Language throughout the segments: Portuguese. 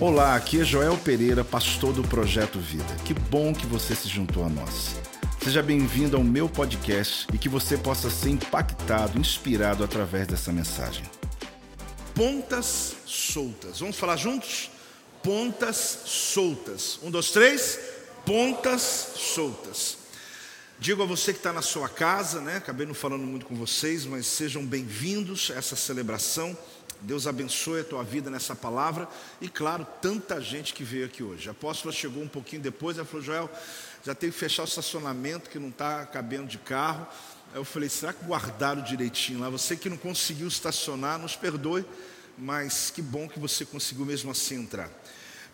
Olá, aqui é Joel Pereira, pastor do Projeto Vida. Que bom que você se juntou a nós. Seja bem-vindo ao meu podcast e que você possa ser impactado, inspirado através dessa mensagem. Pontas soltas. Vamos falar juntos? Pontas soltas. Um, dois, três. Pontas soltas. Digo a você que está na sua casa, né? Acabei não falando muito com vocês, mas sejam bem-vindos a essa celebração. Deus abençoe a tua vida nessa palavra. E claro, tanta gente que veio aqui hoje. A apóstola chegou um pouquinho depois, ela falou: Joel, já tem que fechar o estacionamento que não está cabendo de carro. Aí eu falei: será que guardaram direitinho lá? Você que não conseguiu estacionar, nos perdoe, mas que bom que você conseguiu mesmo assim entrar.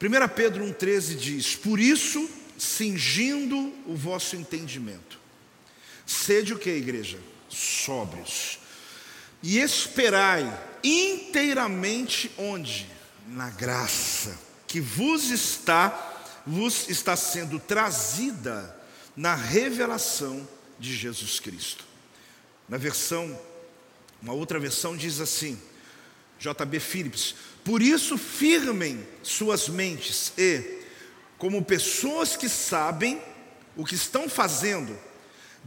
1 Pedro 1,13 diz: Por isso, cingindo o vosso entendimento, sede o que, igreja? Sóbrios. E esperai inteiramente onde? Na graça que vos está vos está sendo trazida na revelação de Jesus Cristo. Na versão uma outra versão diz assim: JB Phillips, por isso firmem suas mentes e como pessoas que sabem o que estão fazendo,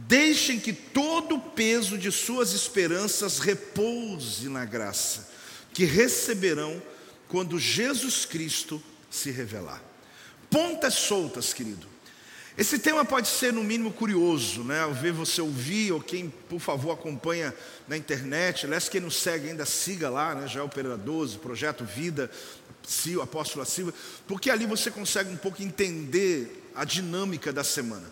Deixem que todo o peso de suas esperanças repouse na graça que receberão quando Jesus Cristo se revelar. Pontas soltas, querido. Esse tema pode ser, no mínimo, curioso, né? Ao ver você ouvir, ou quem, por favor, acompanha na internet, aliás, quem não segue ainda, siga lá, né? Já é o Pereira 12, Projeto Vida, o Apóstolo Silva, porque ali você consegue um pouco entender a dinâmica da semana.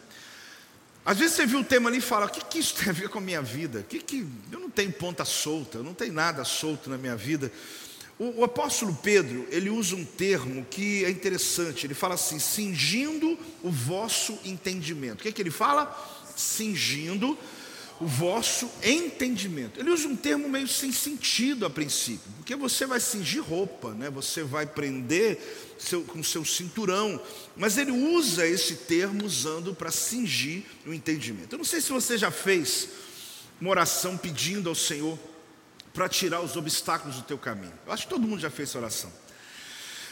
Às vezes você viu o tema ali e fala: o que, que isso tem a ver com a minha vida? Que que, eu não tenho ponta solta, eu não tenho nada solto na minha vida. O, o apóstolo Pedro, ele usa um termo que é interessante, ele fala assim: cingindo o vosso entendimento. O que, que ele fala? Cingindo o vosso entendimento. Ele usa um termo meio sem sentido a princípio, porque você vai cingir roupa, né? você vai prender seu, com seu cinturão, mas ele usa esse termo usando para cingir o entendimento. Eu não sei se você já fez uma oração pedindo ao Senhor para tirar os obstáculos do teu caminho. Eu acho que todo mundo já fez essa oração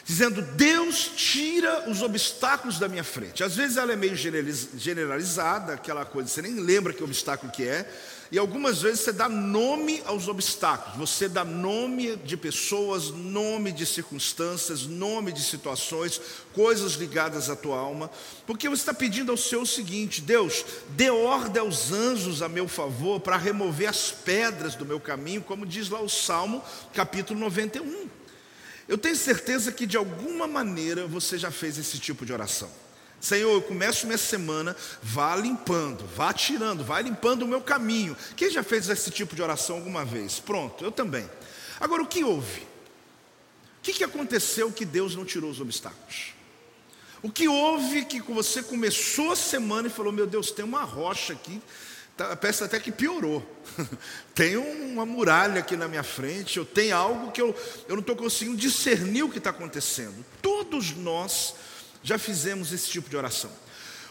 dizendo: Deus tira os obstáculos da minha frente. Às vezes ela é meio generalizada, aquela coisa, você nem lembra que obstáculo que é, e algumas vezes você dá nome aos obstáculos, você dá nome de pessoas, nome de circunstâncias, nome de situações, coisas ligadas à tua alma, porque você está pedindo ao Senhor o seguinte: Deus, dê ordem aos anjos a meu favor para remover as pedras do meu caminho, como diz lá o Salmo, capítulo 91. Eu tenho certeza que de alguma maneira você já fez esse tipo de oração. Senhor, eu começo minha semana, vá limpando, vá tirando, vá limpando o meu caminho. Quem já fez esse tipo de oração alguma vez? Pronto, eu também. Agora, o que houve? O que, aconteceu que Deus não tirou os obstáculos? O que houve que você começou a semana e falou: Meu Deus, tem uma rocha aqui parece até que piorou. tem uma muralha aqui na minha frente, eu tenho algo que eu, eu não estou conseguindo discernir o que está acontecendo. Todos nós já fizemos esse tipo de oração.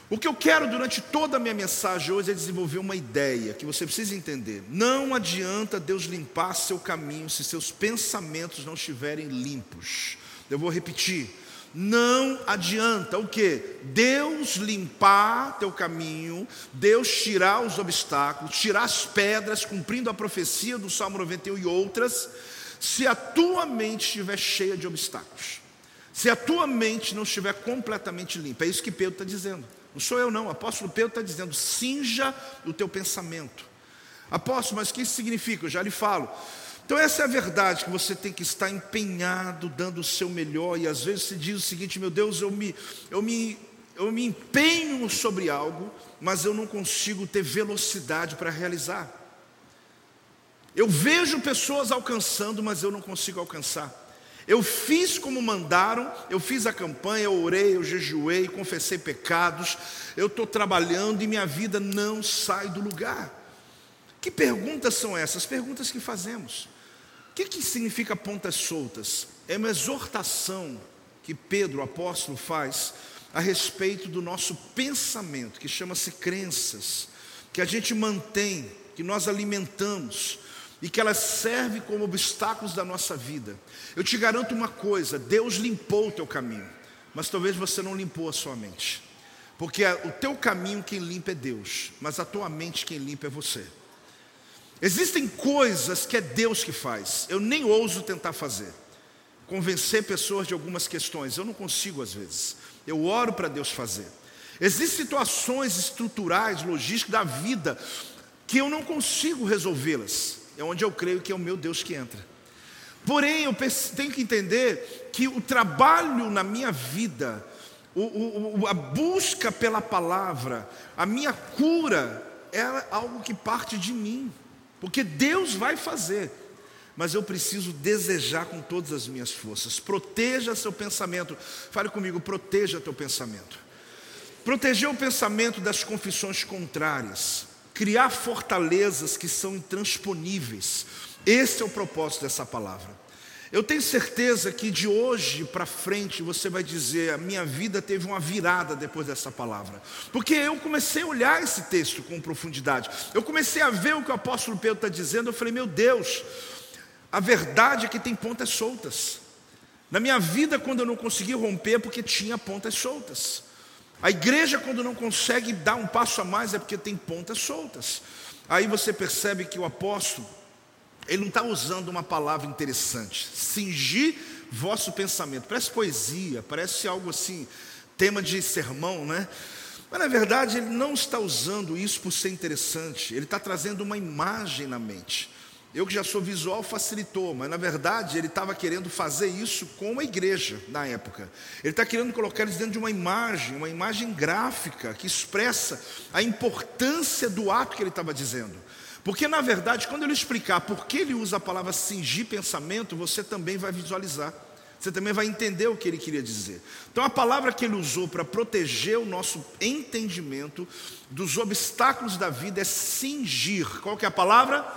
O que eu quero durante toda a minha mensagem hoje é desenvolver uma ideia que você precisa entender. Não adianta Deus limpar seu caminho se seus pensamentos não estiverem limpos. Eu vou repetir. Não adianta o que? Deus limpar teu caminho, Deus tirar os obstáculos, tirar as pedras, cumprindo a profecia do Salmo 91 e outras, se a tua mente estiver cheia de obstáculos, se a tua mente não estiver completamente limpa. É isso que Pedro está dizendo. Não sou eu, não. O apóstolo Pedro está dizendo: cinja o teu pensamento. Apóstolo, mas o que isso significa? Eu já lhe falo. Então, essa é a verdade que você tem que estar empenhado, dando o seu melhor, e às vezes você diz o seguinte: meu Deus, eu me, eu me, eu me empenho sobre algo, mas eu não consigo ter velocidade para realizar. Eu vejo pessoas alcançando, mas eu não consigo alcançar. Eu fiz como mandaram, eu fiz a campanha, eu orei, eu jejuei, confessei pecados, eu estou trabalhando e minha vida não sai do lugar. Que perguntas são essas? Perguntas que fazemos que, que significa pontas soltas? É uma exortação que Pedro, apóstolo, faz a respeito do nosso pensamento, que chama-se crenças, que a gente mantém, que nós alimentamos. e que elas servem como obstáculos da nossa vida. Eu te garanto uma coisa: Deus limpou o teu caminho, mas talvez você não limpou a sua mente, porque o teu caminho quem limpa é Deus, mas a tua mente quem limpa é você. Existem coisas que é Deus que faz, eu nem ouso tentar fazer, convencer pessoas de algumas questões, eu não consigo às vezes, eu oro para Deus fazer. Existem situações estruturais, logísticas da vida que eu não consigo resolvê-las, é onde eu creio que é o meu Deus que entra. Porém, eu tenho que entender que o trabalho na minha vida, o, o, a busca pela palavra, a minha cura, é algo que parte de mim, porque Deus vai fazer, mas eu preciso desejar com todas as minhas forças. Proteja seu pensamento, fale comigo, proteja teu pensamento. Proteger o pensamento das confissões contrárias, criar fortalezas que são intransponíveis. Esse é o propósito dessa palavra. Eu tenho certeza que de hoje para frente você vai dizer: a minha vida teve uma virada depois dessa palavra, porque eu comecei a olhar esse texto com profundidade, eu comecei a ver o que o apóstolo Pedro está dizendo. Eu falei: meu Deus, a verdade é que tem pontas soltas. Na minha vida, quando eu não consegui romper, é porque tinha pontas soltas. A igreja, quando não consegue dar um passo a mais, é porque tem pontas soltas. Aí você percebe que o apóstolo, ele não está usando uma palavra interessante. Cingir vosso pensamento. Parece poesia, parece algo assim, tema de sermão, né? Mas na verdade ele não está usando isso por ser interessante, ele está trazendo uma imagem na mente. Eu que já sou visual facilitou, mas na verdade ele estava querendo fazer isso com a igreja na época. Ele está querendo colocar eles dentro de uma imagem, uma imagem gráfica que expressa a importância do ato que ele estava dizendo. Porque na verdade, quando ele explicar por que ele usa a palavra cingir pensamento, você também vai visualizar. Você também vai entender o que ele queria dizer. Então, a palavra que ele usou para proteger o nosso entendimento dos obstáculos da vida é cingir. Qual que é a palavra?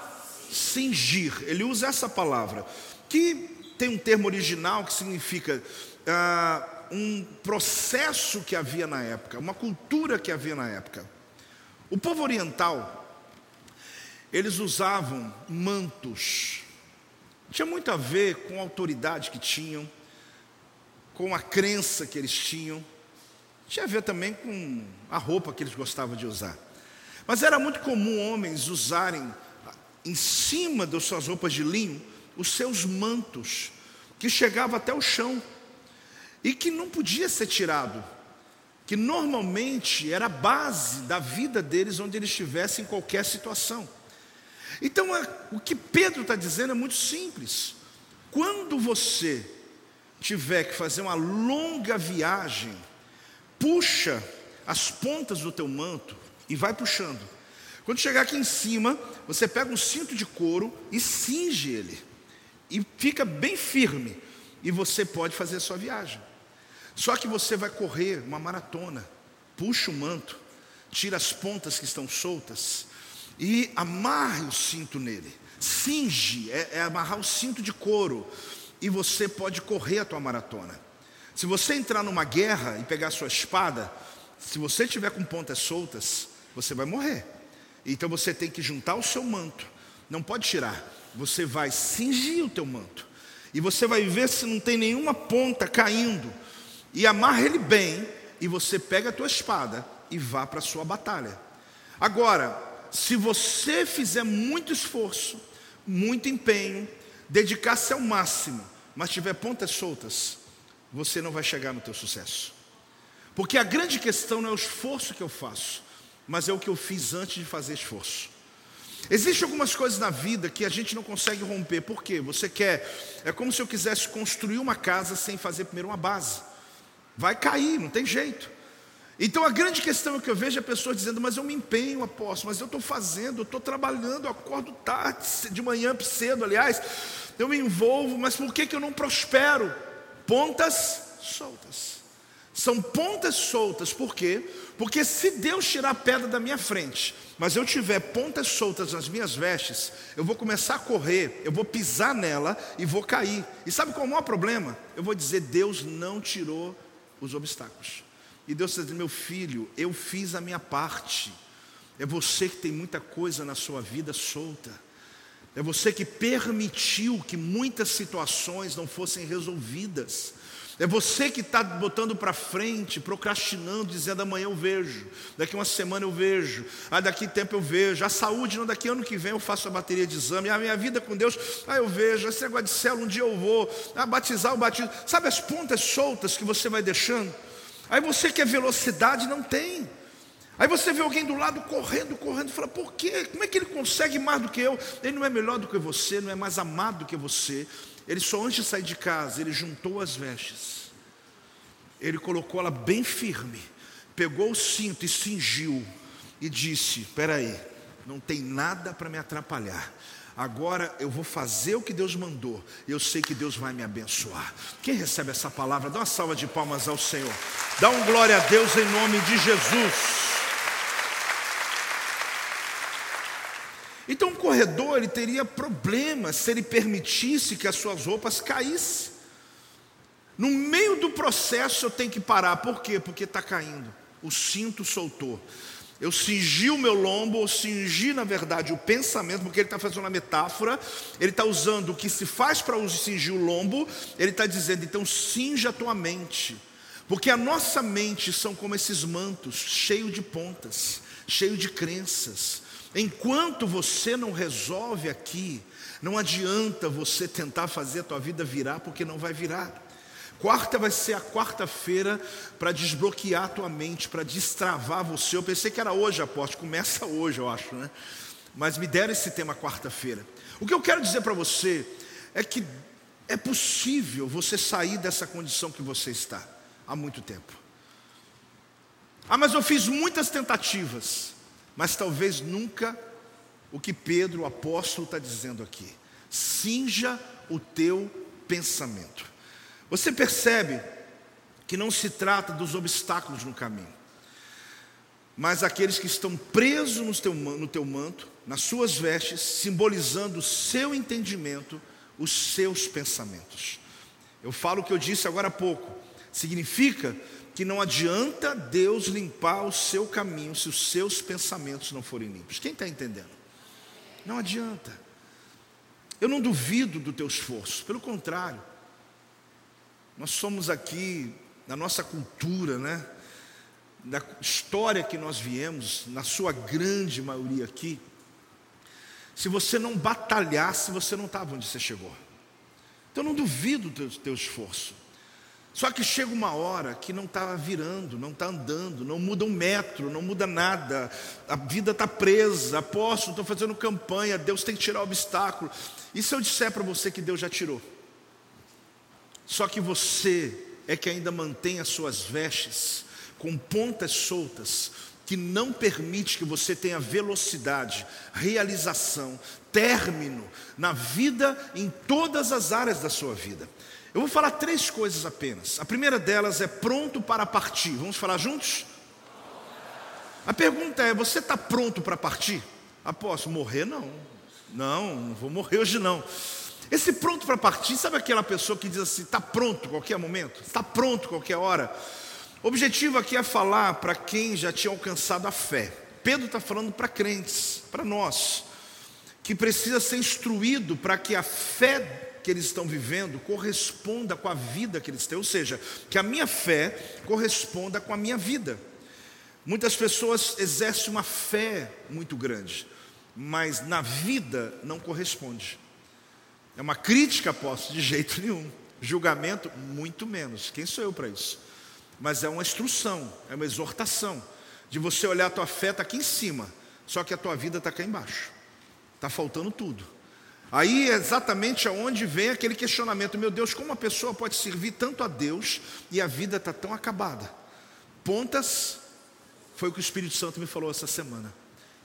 cingir. Ele usa essa palavra, que tem um termo original que significa ah, um processo que havia na época, uma cultura que havia na época. O povo oriental, eles usavam mantos. Tinha muito a ver com a autoridade que tinham, com a crença que eles tinham. Tinha a ver também com a roupa que eles gostavam de usar. Mas era muito comum homens usarem em cima das suas roupas de linho, os seus mantos, que chegava até o chão e que não podia ser tirado, que normalmente era a base da vida deles onde eles estivessem em qualquer situação. Então, é, o que Pedro está dizendo é muito simples. Quando você tiver que fazer uma longa viagem, puxa as pontas do teu manto e vai puxando. Quando chegar aqui em cima, você pega um cinto de couro e cinge ele. E fica bem firme. E você pode fazer a sua viagem. Só que você vai correr uma maratona. Puxa o manto, tira as pontas que estão soltas e amarre o cinto nele. Cinge, é, é amarrar o cinto de couro. E você pode correr a tua maratona. Se você entrar numa guerra e pegar a sua espada, se você tiver com pontas soltas, você vai morrer. Então você tem que juntar o seu manto, não pode tirar. Você vai cingir o teu manto. E você vai ver se não tem nenhuma ponta caindo. E amarra ele bem. E você pega a tua espada e vá para a sua batalha. Agora, se você fizer muito esforço, muito empenho, dedicar-se ao máximo, mas tiver pontas soltas, você não vai chegar no teu sucesso. Porque a grande questão não é o esforço que eu faço, mas é o que eu fiz antes de fazer esforço. Existem algumas coisas na vida que a gente não consegue romper. Por quê? Você quer. É como se eu quisesse construir uma casa sem fazer primeiro uma base. Vai cair, não tem jeito. Então a grande questão é que eu vejo a pessoa dizendo, mas eu me empenho, apóstolo, mas eu estou fazendo, eu estou trabalhando, eu acordo tarde, de manhã cedo, aliás, eu me envolvo, mas por que, que eu não prospero? Pontas soltas. São pontas soltas, por quê? Porque se Deus tirar a pedra da minha frente, mas eu tiver pontas soltas nas minhas vestes, eu vou começar a correr, eu vou pisar nela e vou cair. E sabe qual é o maior problema? Eu vou dizer: Deus não tirou os obstáculos. E Deus está dizendo: meu filho, eu fiz a minha parte. É você que tem muita coisa na sua vida solta. É você que permitiu que muitas situações não fossem resolvidas. É você que está botando para frente, procrastinando, dizendo amanhã eu vejo, daqui uma semana eu vejo, ah, daqui tempo eu vejo, a saúde, não, daqui ano que vem eu faço a bateria de exame, a minha vida com Deus, ah, eu vejo, esse negócio de célula, um dia eu vou, ah, batizar o batismo, sabe as pontas soltas que você vai deixando? Aí você quer velocidade, não tem. Aí você vê alguém do lado correndo, correndo, e fala: por quê? Como é que ele consegue mais do que eu? Ele não é melhor do que você, não é mais amado do que você, ele só antes de sair de casa, ele juntou as vestes. Ele colocou ela bem firme, pegou o cinto e cingiu e disse: "Espera aí, não tem nada para me atrapalhar. Agora eu vou fazer o que Deus mandou. Eu sei que Deus vai me abençoar. Quem recebe essa palavra, dá uma salva de palmas ao Senhor. Dá um glória a Deus em nome de Jesus. Então o corredor ele teria problemas se ele permitisse que as suas roupas caíssem. No meio do processo eu tenho que parar. Por quê? Porque está caindo. O cinto soltou. Eu cingi o meu lombo, ou cingi, na verdade, o pensamento, porque ele está fazendo uma metáfora, ele está usando o que se faz para cingir o lombo, ele está dizendo, então cinja a tua mente, porque a nossa mente são como esses mantos, cheio de pontas, cheio de crenças, Enquanto você não resolve aqui, não adianta você tentar fazer a tua vida virar, porque não vai virar. Quarta vai ser a quarta-feira para desbloquear a tua mente, para destravar você. Eu pensei que era hoje, aposto, começa hoje, eu acho, né? Mas me deram esse tema quarta-feira. O que eu quero dizer para você é que é possível você sair dessa condição que você está há muito tempo. Ah, mas eu fiz muitas tentativas mas talvez nunca o que Pedro, o apóstolo, está dizendo aqui. Cinja o teu pensamento. Você percebe que não se trata dos obstáculos no caminho, mas aqueles que estão presos no teu, manto, nas suas vestes, simbolizando o seu entendimento, os seus pensamentos. Eu falo o que eu disse agora há pouco, significa que não adianta Deus limpar o seu caminho se os seus pensamentos não forem limpos. Quem está entendendo? Não adianta. Eu não duvido do teu esforço, pelo contrário. Nós somos aqui, na nossa cultura, né? Da história que nós viemos, na sua grande maioria aqui, se você não batalhasse, você não estava onde você chegou. Então não duvido do teu, teu esforço. Só que chega uma hora que não está virando, não está andando, não muda um metro, não muda nada, a vida está presa, apóstolo, estou fazendo campanha, Deus tem que tirar o obstáculo. E se eu disser para você que Deus já tirou? Só que você é que ainda mantém as suas vestes com pontas soltas, que não permite que você tenha velocidade, realização, término na vida em todas as áreas da sua vida. Eu vou falar três coisas apenas. A primeira delas é pronto para partir. Vamos falar juntos? A pergunta é: você está pronto para partir? Aposto, morrer não. Não, não vou morrer hoje não. Esse pronto para partir, sabe aquela pessoa que diz assim: está pronto qualquer momento? Está pronto qualquer hora? O objetivo aqui é falar para quem já tinha alcançado a fé. Pedro está falando para crentes, para nós, que precisa ser instruído para que a fé que eles estão vivendo corresponda com a vida que eles têm, ou seja, que a minha fé corresponda com a minha vida. Muitas pessoas exercem uma fé muito grande, mas na vida não corresponde. É uma crítica, posso, de jeito nenhum. Julgamento, muito menos. Quem sou eu para isso? Mas é uma instrução, é uma exortação de você olhar a tua fé está aqui em cima, só que a tua vida está cá embaixo. Está faltando tudo. Aí é exatamente aonde vem aquele questionamento: meu Deus, como uma pessoa pode servir tanto a Deus e a vida está tão acabada? Pontas, foi o que o Espírito Santo me falou essa semana.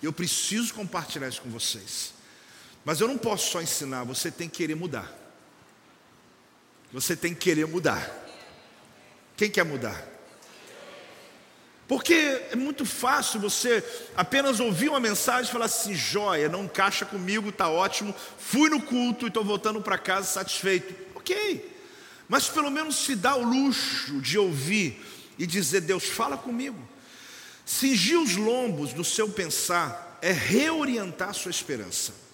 Eu preciso compartilhar isso com vocês. Mas eu não posso só ensinar, você tem que querer mudar. Você tem que querer mudar. Quem quer mudar? Porque é muito fácil você apenas ouvir uma mensagem e falar assim: joia, não encaixa comigo, está ótimo, fui no culto e estou voltando para casa satisfeito. Ok, mas pelo menos se dá o luxo de ouvir e dizer: Deus, fala comigo. Cingir os lombos do seu pensar é reorientar sua esperança.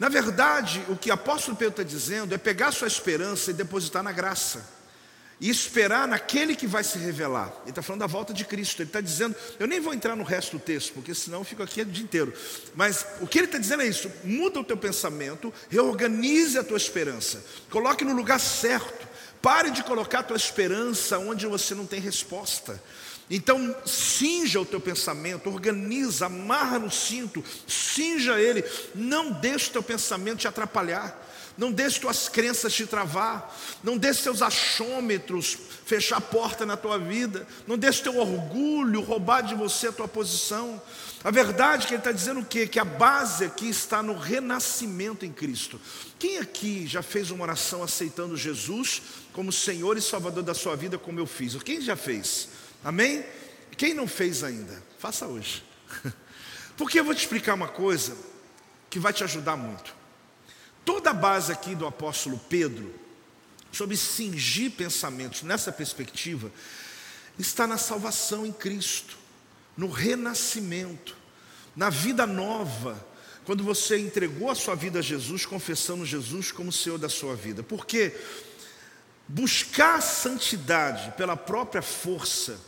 Na verdade, o que o apóstolo Pedro está dizendo é pegar sua esperança e depositar na graça. E esperar naquele que vai se revelar. Ele está falando da volta de Cristo. Ele está dizendo, eu nem vou entrar no resto do texto, porque senão eu fico aqui o dia inteiro. Mas o que ele está dizendo é isso: muda o teu pensamento, reorganize a tua esperança, coloque no lugar certo. Pare de colocar a tua esperança onde você não tem resposta. Então, cinja o teu pensamento, organiza, amarra no cinto, cinja ele, não deixe o teu pensamento te atrapalhar, não deixe tuas crenças te travar, não deixe teus achômetros fechar a porta na tua vida, não deixe teu orgulho roubar de você a tua posição. A verdade é que ele está dizendo o quê? Que a base aqui está no renascimento em Cristo. Quem aqui já fez uma oração aceitando Jesus como Senhor e Salvador da sua vida, como eu fiz? Quem já fez? Amém? Quem não fez ainda, faça hoje. Porque eu vou te explicar uma coisa que vai te ajudar muito. Toda a base aqui do apóstolo Pedro, sobre cingir pensamentos nessa perspectiva, está na salvação em Cristo, no renascimento, na vida nova, quando você entregou a sua vida a Jesus, confessando Jesus como Senhor da sua vida. Porque buscar santidade pela própria força,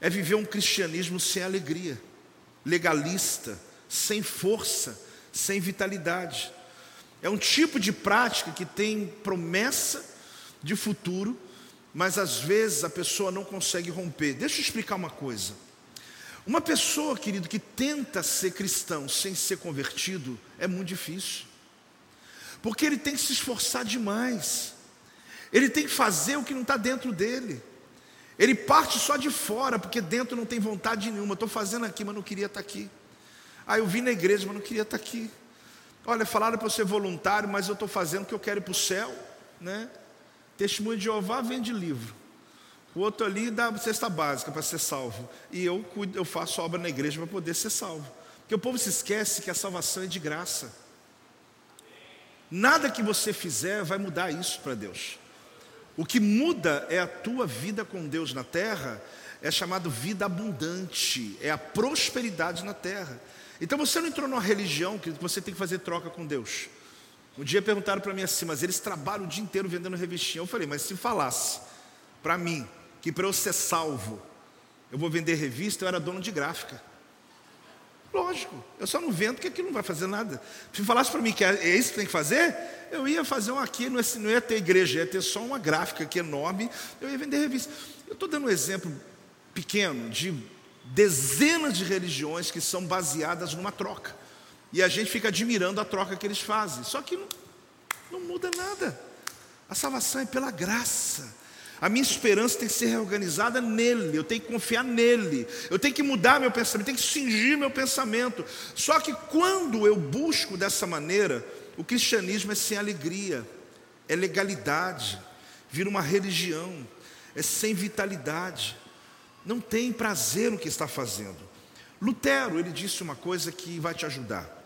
é viver um cristianismo sem alegria, legalista, sem força, sem vitalidade. É um tipo de prática que tem promessa de futuro, mas às vezes a pessoa não consegue romper. Deixa eu explicar uma coisa. Uma pessoa, querido, que tenta ser cristão sem ser convertido, é muito difícil. Porque ele tem que se esforçar demais. Ele tem que fazer o que não está dentro dele. Ele parte só de fora, porque dentro não tem vontade nenhuma. Estou fazendo aqui, mas não queria estar tá aqui. Ah, eu vim na igreja, mas não queria estar tá aqui. Olha, falaram para eu ser voluntário, mas eu estou fazendo porque eu quero ir para o céu. Né? Testemunho de Jeová vende livro. O outro ali dá cesta básica para ser salvo. E eu, cuido, eu faço obra na igreja para poder ser salvo. Porque o povo se esquece que a salvação é de graça. Nada que você fizer vai mudar isso para Deus. O que muda é a tua vida com Deus na terra, é chamado vida abundante, é a prosperidade na terra. Então você não entrou numa religião que você tem que fazer troca com Deus. Um dia perguntaram para mim assim, mas eles trabalham o dia inteiro vendendo revistinha. Eu falei, mas se falasse para mim que para eu ser salvo eu vou vender revista, eu era dono de gráfica. Lógico, eu só não vendo porque aquilo não vai fazer nada. Se falasse para mim que é, é isso que tem que fazer, eu ia fazer um aqui, ia, não ia ter igreja, ia ter só uma gráfica aqui enorme, eu ia vender revista. Eu estou dando um exemplo pequeno de dezenas de religiões que são baseadas numa troca. E a gente fica admirando a troca que eles fazem. Só que não, não muda nada. A salvação é pela graça. A minha esperança tem que ser reorganizada nele, eu tenho que confiar nele, eu tenho que mudar meu pensamento, tenho que cingir meu pensamento. Só que quando eu busco dessa maneira, o cristianismo é sem alegria, é legalidade, vira uma religião, é sem vitalidade, não tem prazer no que está fazendo. Lutero, ele disse uma coisa que vai te ajudar.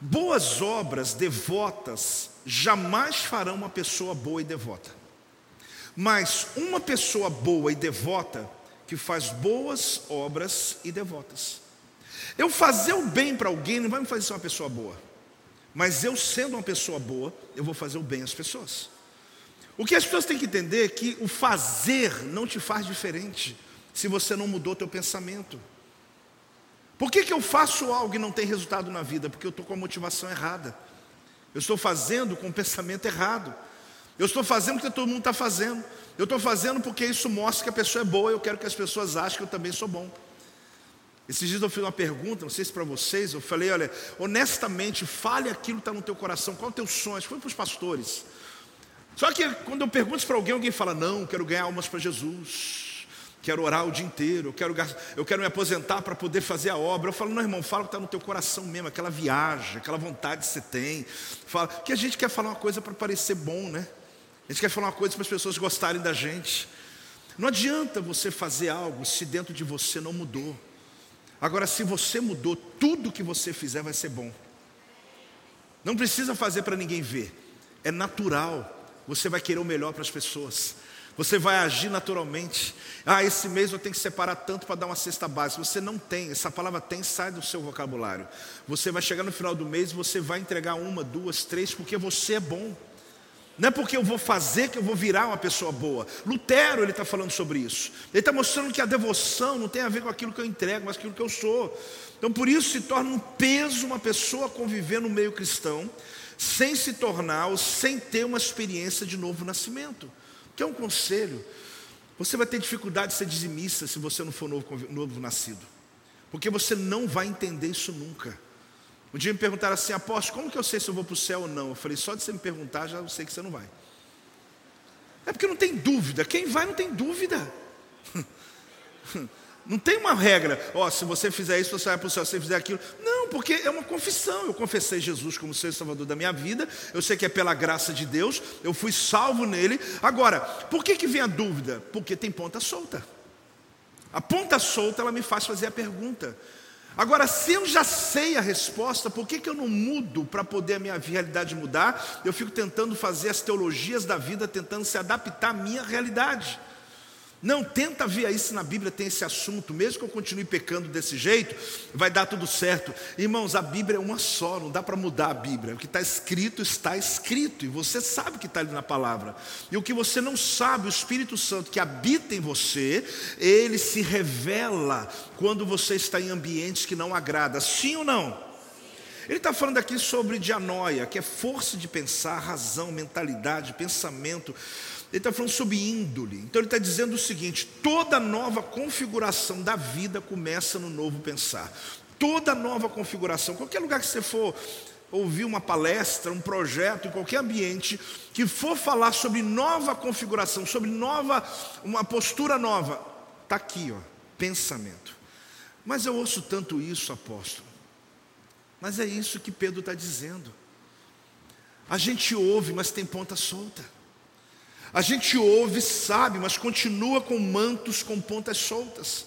Boas obras devotas jamais farão uma pessoa boa e devota. Mas uma pessoa boa e devota que faz boas obras e devotas. Eu fazer o bem para alguém não vai me fazer ser uma pessoa boa. Mas eu sendo uma pessoa boa, eu vou fazer o bem às pessoas. O que as pessoas têm que entender é que o fazer não te faz diferente se você não mudou teu pensamento. Por que, que eu faço algo e não tem resultado na vida? Porque eu estou com a motivação errada. Eu estou fazendo com o pensamento errado. Eu estou fazendo porque todo mundo está fazendo. Eu estou fazendo porque isso mostra que a pessoa é boa. Eu quero que as pessoas achem que eu também sou bom. Esses dias eu fiz uma pergunta, não sei se para vocês, eu falei, olha, honestamente, fale aquilo que está no teu coração, qual é o teu sonho? Foi para os pastores. Só que quando eu pergunto para alguém, alguém fala, não, quero ganhar almas para Jesus, quero orar o dia inteiro, eu quero, eu quero me aposentar para poder fazer a obra. Eu falo, não, irmão, fala o que está no teu coração mesmo, aquela viagem, aquela vontade que você tem. Fala, que a gente quer falar uma coisa para parecer bom, né? A gente quer falar uma coisa para as pessoas gostarem da gente. Não adianta você fazer algo se dentro de você não mudou. Agora, se você mudou, tudo que você fizer vai ser bom. Não precisa fazer para ninguém ver. É natural. Você vai querer o melhor para as pessoas. Você vai agir naturalmente. Ah, esse mês eu tenho que separar tanto para dar uma cesta básica. Você não tem, essa palavra tem, sai do seu vocabulário. Você vai chegar no final do mês, você vai entregar uma, duas, três, porque você é bom. Não é porque eu vou fazer que eu vou virar uma pessoa boa. Lutero ele está falando sobre isso. Ele está mostrando que a devoção não tem a ver com aquilo que eu entrego, mas com aquilo que eu sou. Então por isso se torna um peso uma pessoa conviver no meio cristão, sem se tornar ou sem ter uma experiência de novo nascimento. Que é um conselho. Você vai ter dificuldade de ser dizimista se você não for novo, novo nascido. Porque você não vai entender isso nunca. Um dia me perguntaram assim, apóstolo, como que eu sei se eu vou para o céu ou não? Eu falei, só de você me perguntar, já sei que você não vai. É porque não tem dúvida. Quem vai não tem dúvida. Não tem uma regra, ó, oh, se você fizer isso, você vai para o céu, se você fizer aquilo. Não, porque é uma confissão. Eu confessei Jesus como Senhor e Salvador da minha vida. Eu sei que é pela graça de Deus, eu fui salvo nele. Agora, por que, que vem a dúvida? Porque tem ponta solta. A ponta solta ela me faz fazer a pergunta. Agora, se eu já sei a resposta, por que, que eu não mudo para poder a minha realidade mudar? Eu fico tentando fazer as teologias da vida, tentando se adaptar à minha realidade. Não, tenta ver aí se na Bíblia tem esse assunto, mesmo que eu continue pecando desse jeito, vai dar tudo certo. Irmãos, a Bíblia é uma só, não dá para mudar a Bíblia. O que está escrito, está escrito, e você sabe o que está ali na palavra. E o que você não sabe, o Espírito Santo que habita em você, ele se revela quando você está em ambientes que não agrada, sim ou não? Ele está falando aqui sobre dianoia, que é força de pensar, razão, mentalidade, pensamento. Ele está falando sobre índole. Então ele está dizendo o seguinte: toda nova configuração da vida começa no novo pensar. Toda nova configuração, qualquer lugar que você for ouvir uma palestra, um projeto, em qualquer ambiente, que for falar sobre nova configuração, sobre nova, uma postura nova, está aqui, ó, pensamento. Mas eu ouço tanto isso, apóstolo. Mas é isso que Pedro está dizendo. A gente ouve, mas tem ponta solta. A gente ouve, sabe, mas continua com mantos com pontas soltas.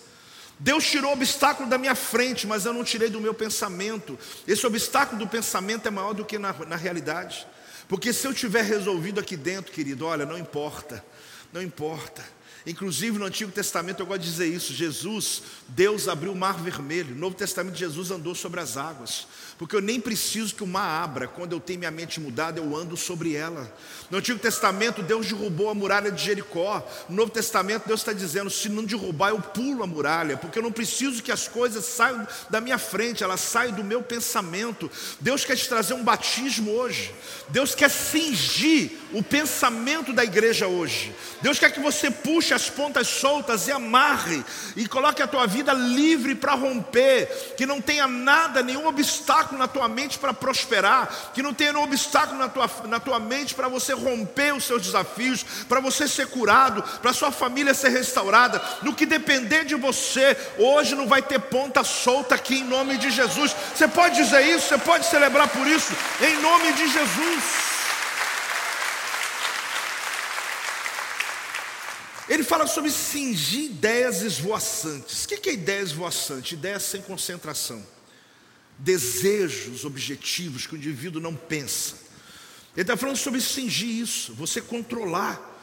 Deus tirou o obstáculo da minha frente, mas eu não tirei do meu pensamento. Esse obstáculo do pensamento é maior do que na, na realidade. Porque se eu tiver resolvido aqui dentro, querido, olha, não importa, não importa. Inclusive no Antigo Testamento eu gosto de dizer isso: Jesus, Deus abriu o mar vermelho. No Novo Testamento, Jesus andou sobre as águas. Porque eu nem preciso que o mar abra, quando eu tenho minha mente mudada, eu ando sobre ela. No Antigo Testamento, Deus derrubou a muralha de Jericó. No Novo Testamento, Deus está dizendo: se não derrubar, eu pulo a muralha, porque eu não preciso que as coisas saiam da minha frente, elas saiam do meu pensamento. Deus quer te trazer um batismo hoje. Deus quer cingir o pensamento da igreja hoje. Deus quer que você puxe as pontas soltas e amarre e coloque a tua vida livre para romper, que não tenha nada, nenhum obstáculo na tua mente para prosperar, que não tenha nenhum obstáculo na tua, na tua mente para você romper os seus desafios, para você ser curado, para sua família ser restaurada. No que depender de você, hoje não vai ter ponta solta aqui em nome de Jesus. Você pode dizer isso, você pode celebrar por isso, em nome de Jesus. Ele fala sobre cingir ideias esvoaçantes. O que é ideia esvoaçante? Ideia sem concentração. Desejos, objetivos que o indivíduo não pensa. Ele está falando sobre cingir isso, você controlar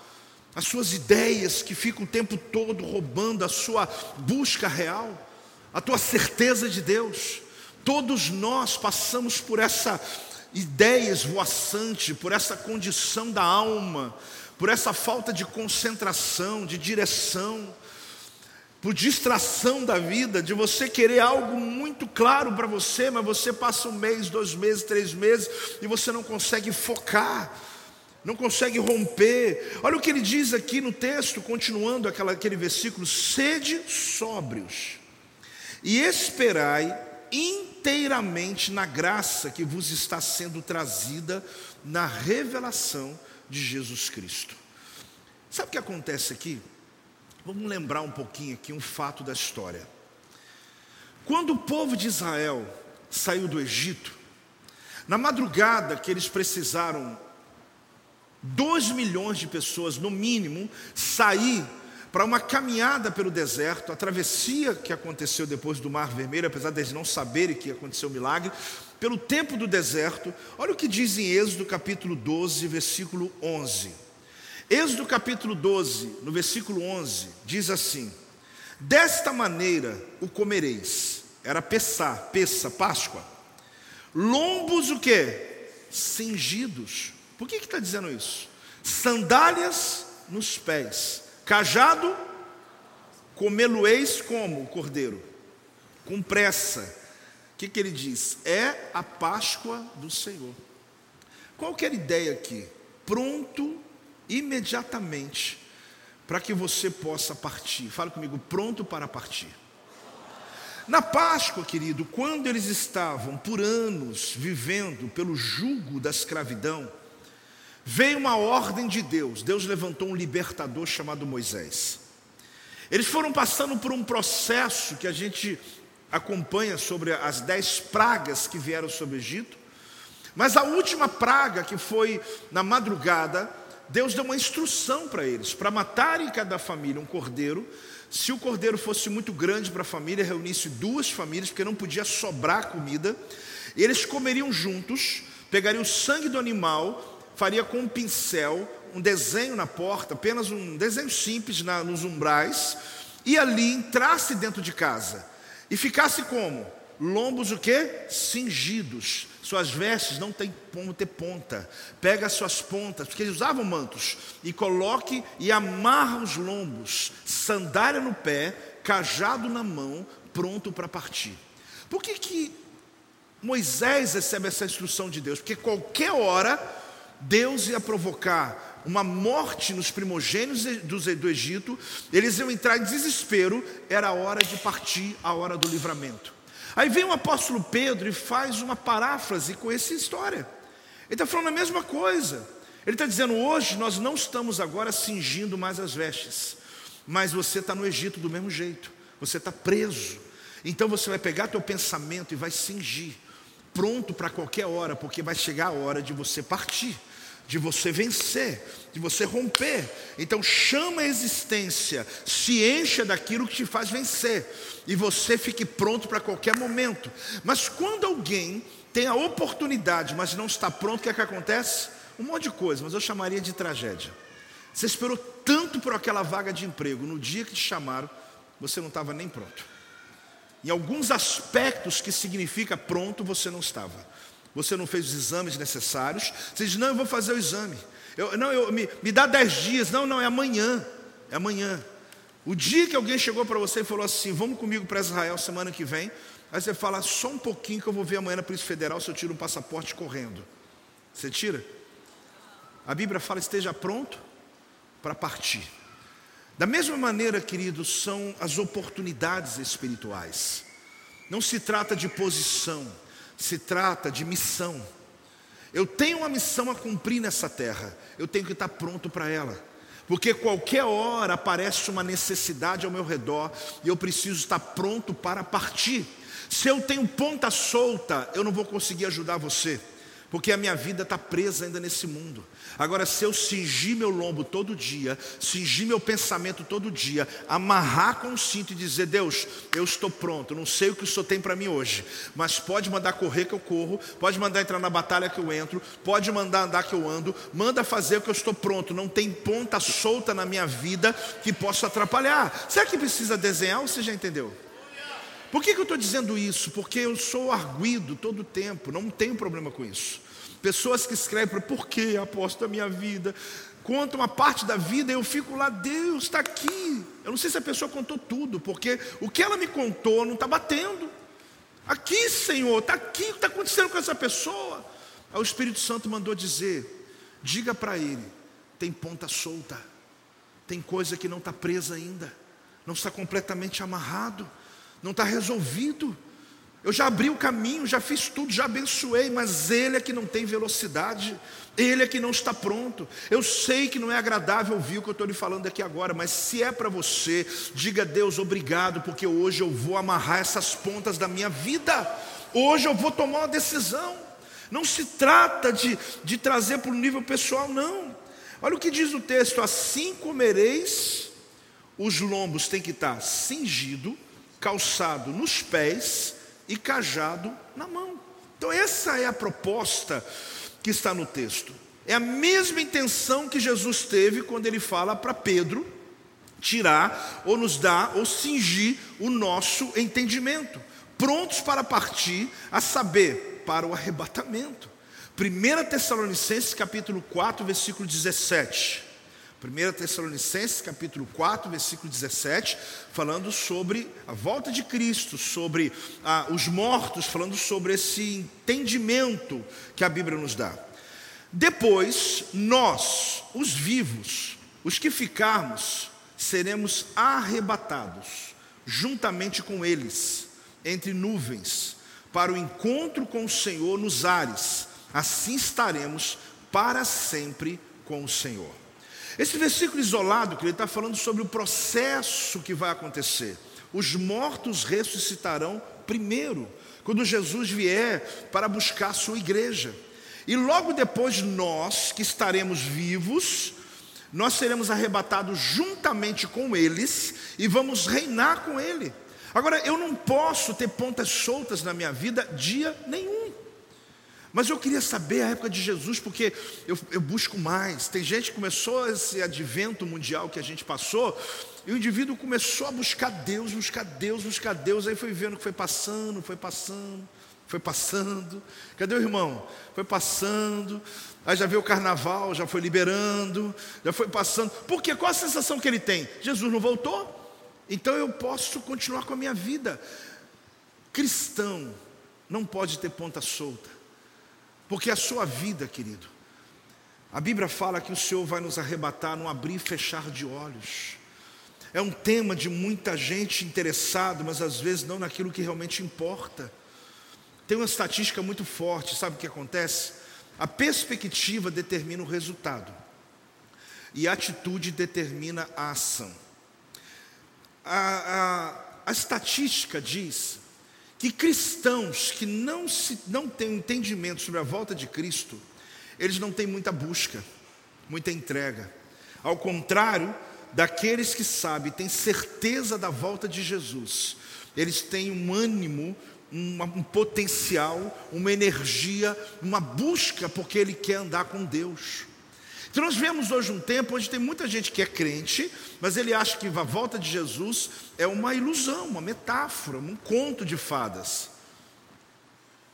as suas ideias que ficam o tempo todo roubando a sua busca real, a tua certeza de Deus. Todos nós passamos por essa ideia esvoaçante, por essa condição da alma por essa falta de concentração, de direção, por distração da vida, de você querer algo muito claro para você, mas você passa um mês, dois meses, três meses e você não consegue focar, não consegue romper. Olha o que ele diz aqui no texto, continuando aquela, aquele versículo: sede sóbrios e esperai inteiramente na graça que vos está sendo trazida na revelação de Jesus Cristo. Sabe o que acontece aqui? Vamos lembrar um pouquinho aqui um fato da história. Quando o povo de Israel saiu do Egito, na madrugada que eles precisaram, dois milhões de pessoas, no mínimo, sair para uma caminhada pelo deserto, a travessia que aconteceu depois do Mar Vermelho, apesar de eles não saberem que aconteceu o milagre, pelo tempo do deserto, olha o que diz em Êxodo capítulo 12, versículo 11. Êxodo capítulo 12, no versículo 11, diz assim: Desta maneira o comereis. Era Pessá, Pessa, Páscoa. Lombos o quê? Cingidos. Por que está dizendo isso? Sandálias nos pés. Cajado, comê-lo-eis como o cordeiro? Com pressa. O que, que ele diz? É a Páscoa do Senhor. Qual que a ideia aqui? Pronto imediatamente para que você possa partir. Fala comigo, pronto para partir. Na Páscoa, querido, quando eles estavam por anos vivendo pelo jugo da escravidão, veio uma ordem de Deus. Deus levantou um libertador chamado Moisés. Eles foram passando por um processo que a gente acompanha sobre as dez pragas que vieram sobre o Egito. Mas a última praga, que foi na madrugada, Deus deu uma instrução para eles, para matarem cada família um cordeiro. Se o cordeiro fosse muito grande para a família, reunisse duas famílias, porque não podia sobrar comida. Eles comeriam juntos, pegariam o sangue do animal, faria com um pincel um desenho na porta, apenas um desenho simples na, nos umbrais, e ali entrasse dentro de casa e ficasse como? Lombos o que? Cingidos. Suas vestes não têm como ter ponta. Pega as suas pontas, porque eles usavam mantos, e coloque e amarra os lombos, sandália no pé, cajado na mão, pronto para partir. Por que, que Moisés recebe essa instrução de Deus? Porque qualquer hora Deus ia provocar uma morte nos primogênitos do Egito, eles iam entrar em desespero, era a hora de partir, a hora do livramento. Aí vem o apóstolo Pedro e faz uma paráfrase com essa história. Ele está falando a mesma coisa. Ele está dizendo: hoje nós não estamos agora cingindo mais as vestes, mas você está no Egito do mesmo jeito, você está preso. Então você vai pegar teu pensamento e vai cingir, pronto para qualquer hora, porque vai chegar a hora de você partir de você vencer, de você romper. Então chama a existência, se encha daquilo que te faz vencer, e você fique pronto para qualquer momento. Mas quando alguém tem a oportunidade, mas não está pronto, o que é que acontece? Um monte de coisa, mas eu chamaria de tragédia. Você esperou tanto por aquela vaga de emprego, no dia que te chamaram, você não estava nem pronto. Em alguns aspectos que significa pronto, você não estava você não fez os exames necessários. Você diz, não, eu vou fazer o exame. Eu, não, eu, me, me dá dez dias. Não, não, é amanhã. É amanhã. O dia que alguém chegou para você e falou assim, vamos comigo para Israel semana que vem. Aí você fala, só um pouquinho que eu vou ver amanhã na Polícia Federal se eu tiro um passaporte correndo. Você tira? A Bíblia fala, esteja pronto para partir. Da mesma maneira, queridos, são as oportunidades espirituais. Não se trata de posição se trata de missão. Eu tenho uma missão a cumprir nessa terra, eu tenho que estar pronto para ela. Porque qualquer hora aparece uma necessidade ao meu redor e eu preciso estar pronto para partir. Se eu tenho ponta solta, eu não vou conseguir ajudar você porque a minha vida está presa ainda nesse mundo. Agora, se eu cingir meu lombo todo dia, cingir meu pensamento todo dia, amarrar com o cinto e dizer: Deus, eu estou pronto, não sei o que o Senhor tem para mim hoje, mas pode mandar correr que eu corro, pode mandar entrar na batalha que eu entro, pode mandar andar que eu ando, manda fazer que eu estou pronto, não tem ponta solta na minha vida que possa atrapalhar. Será que precisa desenhar ou você já entendeu? Por que, que eu estou dizendo isso? Porque eu sou arguido todo o tempo, não tenho problema com isso. Pessoas que escrevem, por que aposto a minha vida? Conta uma parte da vida, eu fico lá, Deus está aqui. Eu não sei se a pessoa contou tudo, porque o que ela me contou não está batendo. Aqui, Senhor, está aqui, o que está acontecendo com essa pessoa? Aí o Espírito Santo mandou dizer: diga para ele, tem ponta solta, tem coisa que não está presa ainda, não está completamente amarrado não está resolvido. Eu já abri o caminho, já fiz tudo, já abençoei, mas ele é que não tem velocidade, ele é que não está pronto. Eu sei que não é agradável ouvir o que eu estou lhe falando aqui agora, mas se é para você, diga a Deus obrigado, porque hoje eu vou amarrar essas pontas da minha vida, hoje eu vou tomar uma decisão. Não se trata de, de trazer para o nível pessoal, não. Olha o que diz o texto: assim comereis, os lombos têm que estar cingido calçado nos pés e cajado na mão. Então, essa é a proposta que está no texto. É a mesma intenção que Jesus teve quando ele fala para Pedro tirar ou nos dar ou cingir o nosso entendimento, prontos para partir, a saber, para o arrebatamento. 1 Tessalonicenses capítulo 4, versículo 17. 1 Tessalonicenses capítulo 4, versículo 17, falando sobre a volta de Cristo, sobre ah, os mortos, falando sobre esse entendimento que a Bíblia nos dá. Depois, nós, os vivos, os que ficarmos, seremos arrebatados, juntamente com eles, entre nuvens, para o encontro com o Senhor nos ares. Assim estaremos para sempre com o Senhor. Esse versículo isolado, que ele está falando sobre o processo que vai acontecer. Os mortos ressuscitarão primeiro, quando Jesus vier para buscar a sua igreja. E logo depois, nós que estaremos vivos, nós seremos arrebatados juntamente com eles e vamos reinar com ele. Agora, eu não posso ter pontas soltas na minha vida dia nenhum. Mas eu queria saber a época de Jesus, porque eu, eu, busco mais. Tem gente que começou esse advento mundial que a gente passou, e o indivíduo começou a buscar Deus, buscar Deus, buscar Deus, aí foi vendo que foi passando, foi passando. Foi passando. Cadê o irmão? Foi passando. Aí já veio o carnaval, já foi liberando, já foi passando. Por quê? Qual a sensação que ele tem? Jesus não voltou? Então eu posso continuar com a minha vida. Cristão não pode ter ponta solta. Porque a sua vida, querido, a Bíblia fala que o Senhor vai nos arrebatar no abrir e fechar de olhos. É um tema de muita gente interessada, mas às vezes não naquilo que realmente importa. Tem uma estatística muito forte, sabe o que acontece? A perspectiva determina o resultado, e a atitude determina a ação. A, a, a estatística diz que cristãos que não, se, não têm entendimento sobre a volta de Cristo, eles não têm muita busca, muita entrega. Ao contrário daqueles que sabem, têm certeza da volta de Jesus, eles têm um ânimo um, um potencial, uma energia, uma busca, porque ele quer andar com Deus. Então nós vemos hoje um tempo onde tem muita gente que é crente, mas ele acha que a volta de Jesus é uma ilusão, uma metáfora, um conto de fadas.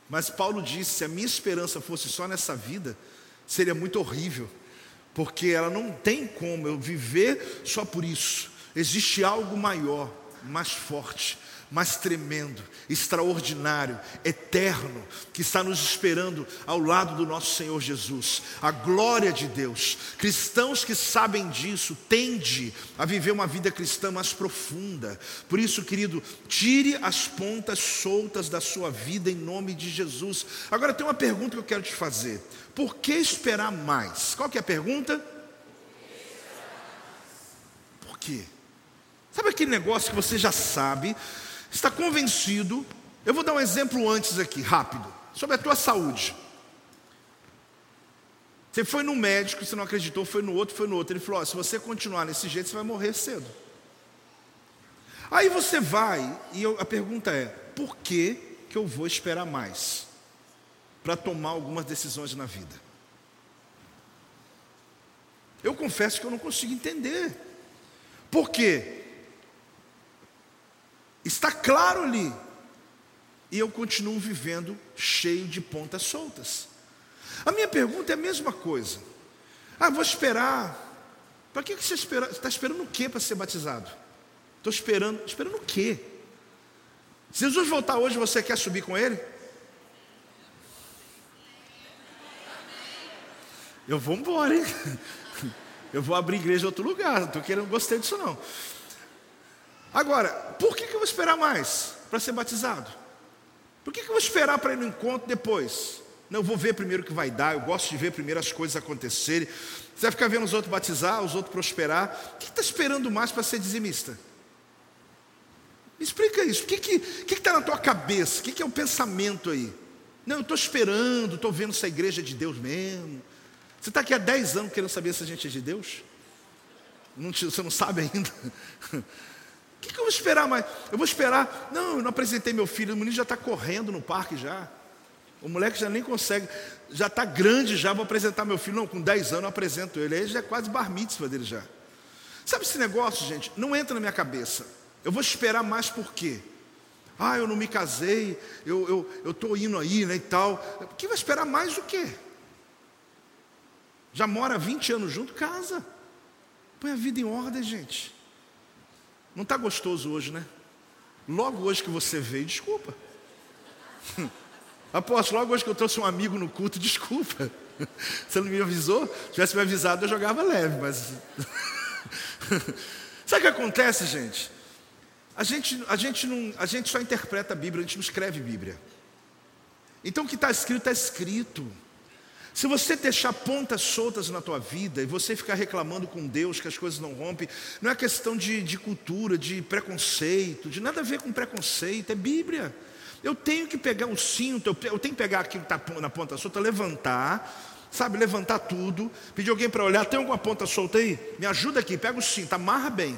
Mas Paulo disse: se a minha esperança fosse só nessa vida, seria muito horrível, porque ela não tem como eu viver só por isso. Existe algo maior, mais forte, mais tremendo, extraordinário, eterno, que está nos esperando ao lado do nosso Senhor Jesus, a glória de Deus. Cristãos que sabem disso tende a viver uma vida cristã mais profunda. Por isso, querido, tire as pontas soltas da sua vida em nome de Jesus. Agora tem uma pergunta que eu quero te fazer. Por que esperar mais? Qual que é a pergunta? Por quê? Sabe aquele negócio que você já sabe, está convencido. Eu vou dar um exemplo antes aqui, rápido, sobre a tua saúde. Você foi no médico, você não acreditou, foi no outro, foi no outro. Ele falou: oh, se você continuar nesse jeito, você vai morrer cedo. Aí você vai, e eu, a pergunta é: por que, que eu vou esperar mais para tomar algumas decisões na vida? Eu confesso que eu não consigo entender. Por quê? Está claro ali. E eu continuo vivendo cheio de pontas soltas. A minha pergunta é a mesma coisa. Ah, vou esperar. Para que você espera? Está esperando o quê para ser batizado? Estou esperando. Esperando o quê? Se Jesus voltar hoje, você quer subir com ele? Eu vou embora, hein? Eu vou abrir igreja em outro lugar. Não estou querendo, gostei disso não. Agora, por que, que eu vou esperar mais para ser batizado? Por que, que eu vou esperar para ir no encontro depois? Não, eu vou ver primeiro o que vai dar, eu gosto de ver primeiro as coisas acontecerem. Você vai ficar vendo os outros batizar, os outros prosperar. O que está esperando mais para ser dizimista? Me explica isso. O que está que, que que na tua cabeça? O que, que é o pensamento aí? Não, eu estou esperando, estou vendo se a igreja é de Deus mesmo. Você está aqui há 10 anos querendo saber se a gente é de Deus? Não, você não sabe ainda? O que, que, eu vou esperar mais? Eu vou esperar. Não, eu não apresentei meu filho, o menino já está correndo no parque já. O moleque já nem consegue, já está grande já, vou apresentar meu filho. Não, com 10 anos eu apresento ele. Aí já é quase bar mitzvah dele já. Sabe esse negócio, gente? Não entra na minha cabeça. Eu vou esperar mais por quê? Ah, eu não me casei, eu estou eu, eu indo aí, né, e tal. Que vai esperar mais o quê? Já mora 20 anos junto, casa. Põe a vida em ordem, gente. Não está gostoso hoje, né? Logo hoje que você veio, desculpa. Apóstolo, logo hoje que eu trouxe um amigo no culto, desculpa. Você não me avisou? Se tivesse me avisado, eu jogava leve, mas. Sabe o que acontece, gente? A gente, a, gente não, a gente só interpreta a Bíblia, a gente não escreve Bíblia. Então o que está escrito, está escrito. Se você deixar pontas soltas na tua vida e você ficar reclamando com Deus que as coisas não rompem, não é questão de, de cultura, de preconceito, de nada a ver com preconceito, é Bíblia. Eu tenho que pegar um cinto, eu tenho que pegar aquilo que está na ponta solta, levantar, sabe, levantar tudo, pedir alguém para olhar, tem alguma ponta solta aí? Me ajuda aqui, pega o cinto, amarra bem,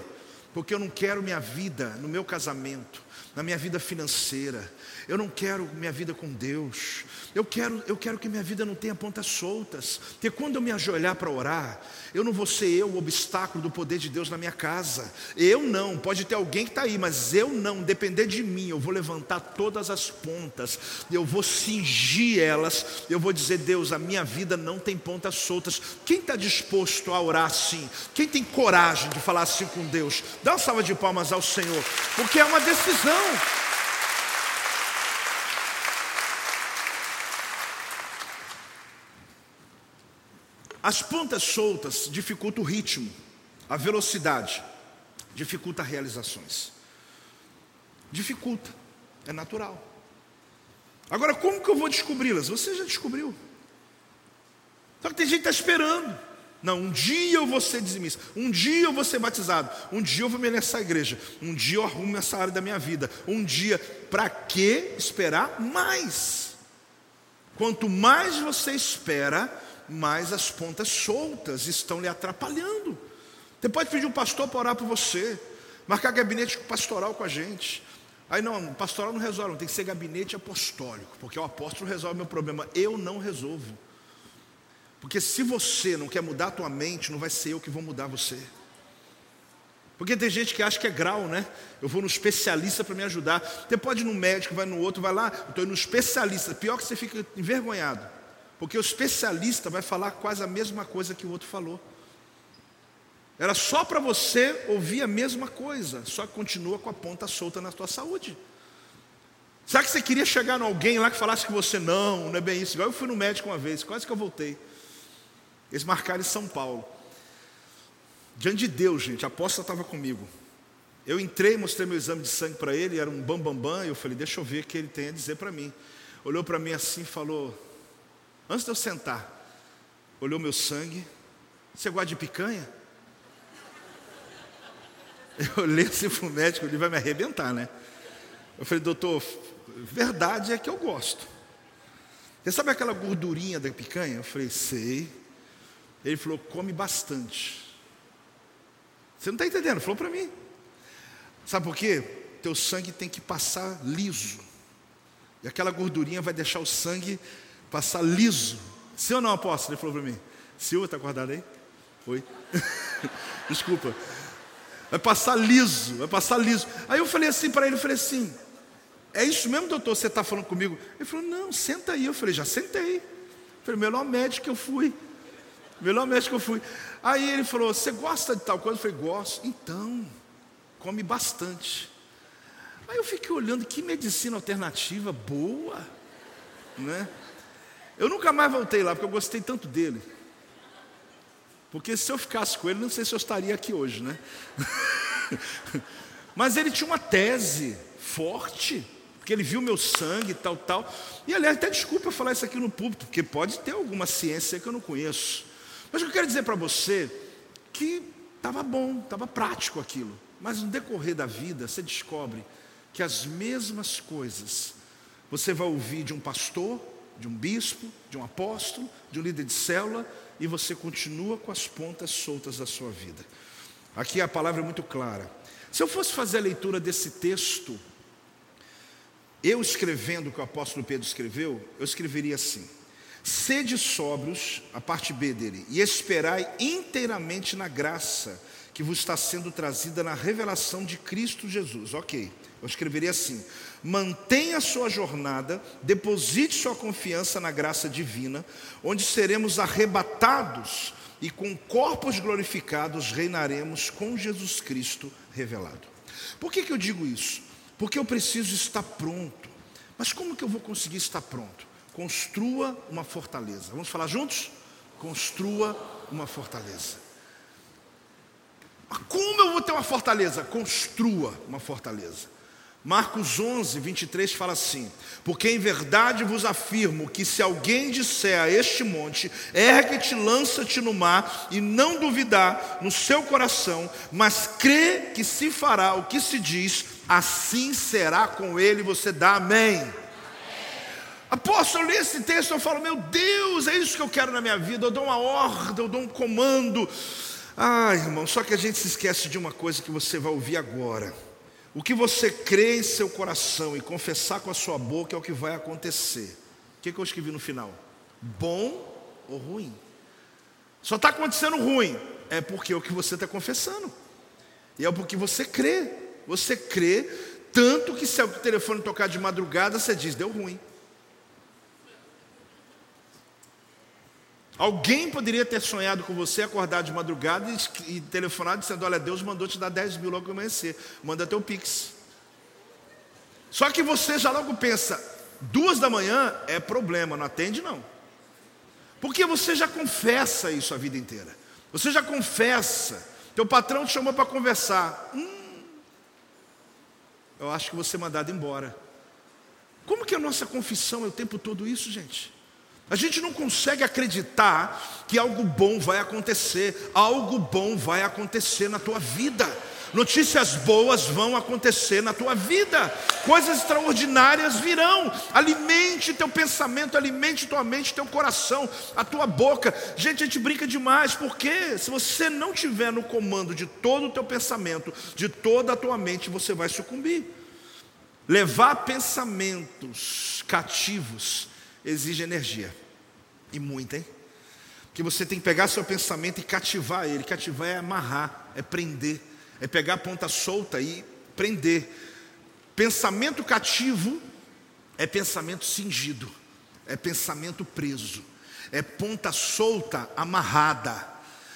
porque eu não quero minha vida no meu casamento, na minha vida financeira, eu não quero minha vida com Deus. Eu quero, eu quero que minha vida não tenha pontas soltas. Porque quando eu me ajoelhar para orar, eu não vou ser eu o obstáculo do poder de Deus na minha casa. Eu não, pode ter alguém que está aí, mas eu não, depender de mim, eu vou levantar todas as pontas, eu vou cingir elas, eu vou dizer, Deus, a minha vida não tem pontas soltas. Quem está disposto a orar assim? Quem tem coragem de falar assim com Deus? Dá uma salva de palmas ao Senhor, porque é uma decisão. As pontas soltas dificultam o ritmo, a velocidade, dificulta realizações. Dificulta, é natural. Agora, como que eu vou descobri-las? Você já descobriu. Só que tem gente que está esperando. Não, um dia eu vou ser dizimista, um dia eu vou ser batizado, um dia eu vou me nessa igreja, um dia eu arrumo essa área da minha vida, um dia, para que esperar mais? Quanto mais você espera, mas as pontas soltas estão lhe atrapalhando. Você pode pedir um pastor para orar por você, marcar gabinete pastoral com a gente. Aí não, pastoral não resolve, tem que ser gabinete apostólico, porque o apóstolo resolve meu problema, eu não resolvo. Porque se você não quer mudar a tua mente, não vai ser eu que vou mudar você. Porque tem gente que acha que é grau, né? Eu vou no especialista para me ajudar. Você pode ir no médico, vai no outro, vai lá, estou indo no especialista. Pior que você fica envergonhado. Porque o especialista vai falar quase a mesma coisa que o outro falou. Era só para você ouvir a mesma coisa, só que continua com a ponta solta na tua saúde. Será que você queria chegar em alguém lá que falasse que você não, não é bem isso? Igual eu fui no médico uma vez, quase que eu voltei. Eles marcaram em São Paulo. Diante de Deus, gente, a aposta estava comigo. Eu entrei, mostrei meu exame de sangue para ele, era um bambambam, bam, bam, e eu falei, deixa eu ver o que ele tem a dizer para mim. Olhou para mim assim e falou, Antes de eu sentar, olhou meu sangue. Você gosta de picanha? Eu olhei assim para o médico, ele vai me arrebentar, né? Eu falei, doutor, verdade é que eu gosto. Você sabe aquela gordurinha da picanha? Eu falei, sei. Ele falou, come bastante. Você não está entendendo? Falou para mim. Sabe por quê? Teu sangue tem que passar liso. E aquela gordurinha vai deixar o sangue passar liso. Sim ou não, apóstolo? Ele falou para mim. Silva, está acordado aí? Oi. Desculpa. Vai passar liso, vai passar liso. Aí eu falei assim para ele, eu falei assim, é isso mesmo, doutor, você está falando comigo? Ele falou, não, senta aí. Eu falei, já sentei. Eu falei, melhor médico que eu fui. Melhor médico que eu fui. Aí ele falou, você gosta de tal coisa? Eu falei, gosto. Então, come bastante. Aí eu fiquei olhando, que medicina alternativa boa, né? Eu nunca mais voltei lá, porque eu gostei tanto dele. Porque se eu ficasse com ele, não sei se eu estaria aqui hoje, né? Mas ele tinha uma tese forte, porque ele viu meu sangue e tal, tal. E aliás, até desculpa eu falar isso aqui no púlpito, porque pode ter alguma ciência que eu não conheço. Mas eu quero dizer para você que estava bom, estava prático aquilo. Mas no decorrer da vida, você descobre que as mesmas coisas você vai ouvir de um pastor, de um bispo, de um apóstolo, de um líder de célula, e você continua com as pontas soltas da sua vida. Aqui a palavra é muito clara. Se eu fosse fazer a leitura desse texto, Eu escrevendo o que o apóstolo Pedro escreveu, eu escreveria assim: Sede sóbrios, a parte B dele, e esperai inteiramente na graça que vos está sendo trazida na revelação de Cristo Jesus. Ok, eu escreveria assim: mantenha a sua jornada, deposite sua confiança na graça divina, onde seremos arrebatados e com corpos glorificados reinaremos com Jesus Cristo revelado. Por que, que eu digo isso? Porque eu preciso estar pronto. Mas como que eu vou conseguir estar pronto? Construa uma fortaleza. Vamos falar juntos? Construa uma fortaleza. Mas como eu vou ter uma fortaleza? Construa uma fortaleza. Marcos 11, 23 fala assim: Porque em verdade vos afirmo que se alguém disser a este monte, ergue-te, lança-te no mar, e não duvidar no seu coração, mas crê que se fará o que se diz, assim será com ele, você dá amém. Apóstolo, eu li esse texto, eu falo, meu Deus, é isso que eu quero na minha vida. Eu dou uma ordem, eu dou um comando. Ai, irmão, só que a gente se esquece de uma coisa que você vai ouvir agora. O que você crê em seu coração e confessar com a sua boca é o que vai acontecer. O que, eu escrevi no final? Bom ou ruim? Só está acontecendo ruim, é porque é o que você está confessando, e é porque você crê. Você crê tanto que se o telefone tocar de madrugada, você diz: deu ruim. Alguém poderia ter sonhado com você, acordar de madrugada e, telefonar dizendo: Olha, Deus mandou te dar 10 mil logo que amanhecer, manda teu pix. Só que você já logo pensa: duas da manhã é problema, não atende não. Porque você já confessa isso a vida inteira. Você já confessa. Teu patrão te chamou para conversar. Hum, eu acho que você mandado embora. Como que a nossa confissão é o tempo todo isso, gente? A gente não consegue acreditar que algo bom vai acontecer, algo bom vai acontecer na tua vida. Notícias boas vão acontecer na tua vida, coisas extraordinárias virão. Alimente teu pensamento, alimente tua mente, teu coração, a tua boca. Gente, a gente brinca demais, porque se você não tiver no comando de todo o teu pensamento, de toda a tua mente, você vai sucumbir. Levar pensamentos cativos exige energia. E muita, hein? Porque você tem que pegar seu pensamento e cativar ele. Cativar é amarrar, é prender, é pegar a ponta solta e prender. Pensamento cativo é pensamento cingido, é pensamento preso, é ponta solta amarrada.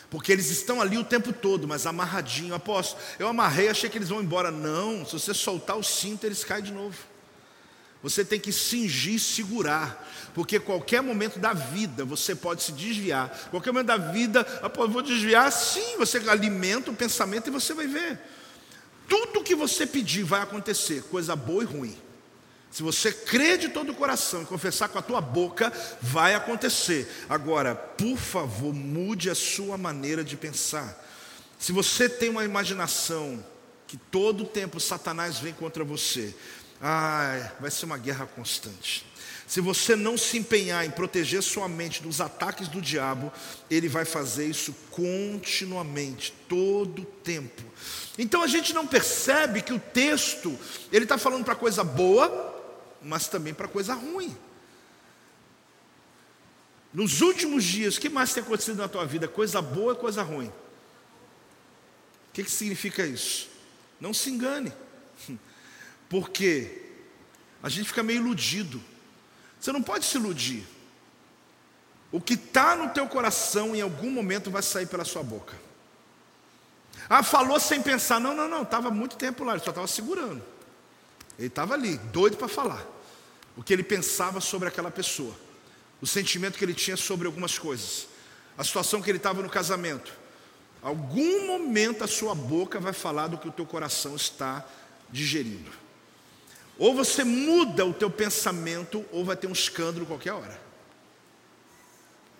Porque eles estão ali o tempo todo, mas amarradinho. Aposto, eu amarrei, achei que eles vão embora. Não, se você soltar o cinto, eles caem de novo. Você tem que cingir, segurar, porque qualquer momento da vida você pode se desviar. Qualquer momento da vida, ah, vou desviar, sim, você alimenta o pensamento e você vai ver. Tudo que você pedir vai acontecer, coisa boa e ruim. Se você crer de todo o coração e confessar com a tua boca, vai acontecer. Agora, por favor, mude a sua maneira de pensar. Se você tem uma imaginação que todo tempo Satanás vem contra você, Ai, vai ser uma guerra constante. Se você não se empenhar em proteger sua mente dos ataques do diabo, ele vai fazer isso continuamente, todo o tempo. Então a gente não percebe que o texto ele está falando para coisa boa, mas também para coisa ruim. Nos últimos dias, o que mais tem acontecido na tua vida? Coisa boa e coisa ruim. O que, que significa isso? Não se engane. Porque a gente fica meio iludido. Você não pode se iludir. O que está no teu coração em algum momento vai sair pela sua boca. Ah, falou sem pensar. Não, não, não, estava muito tempo lá, ele só estava segurando. Ele estava ali, doido para falar. O que ele pensava sobre aquela pessoa. O sentimento que ele tinha sobre algumas coisas. A situação que ele estava no casamento. Algum momento a sua boca vai falar do que o teu coração está digerindo. Ou você muda o teu pensamento, ou vai ter um escândalo qualquer hora.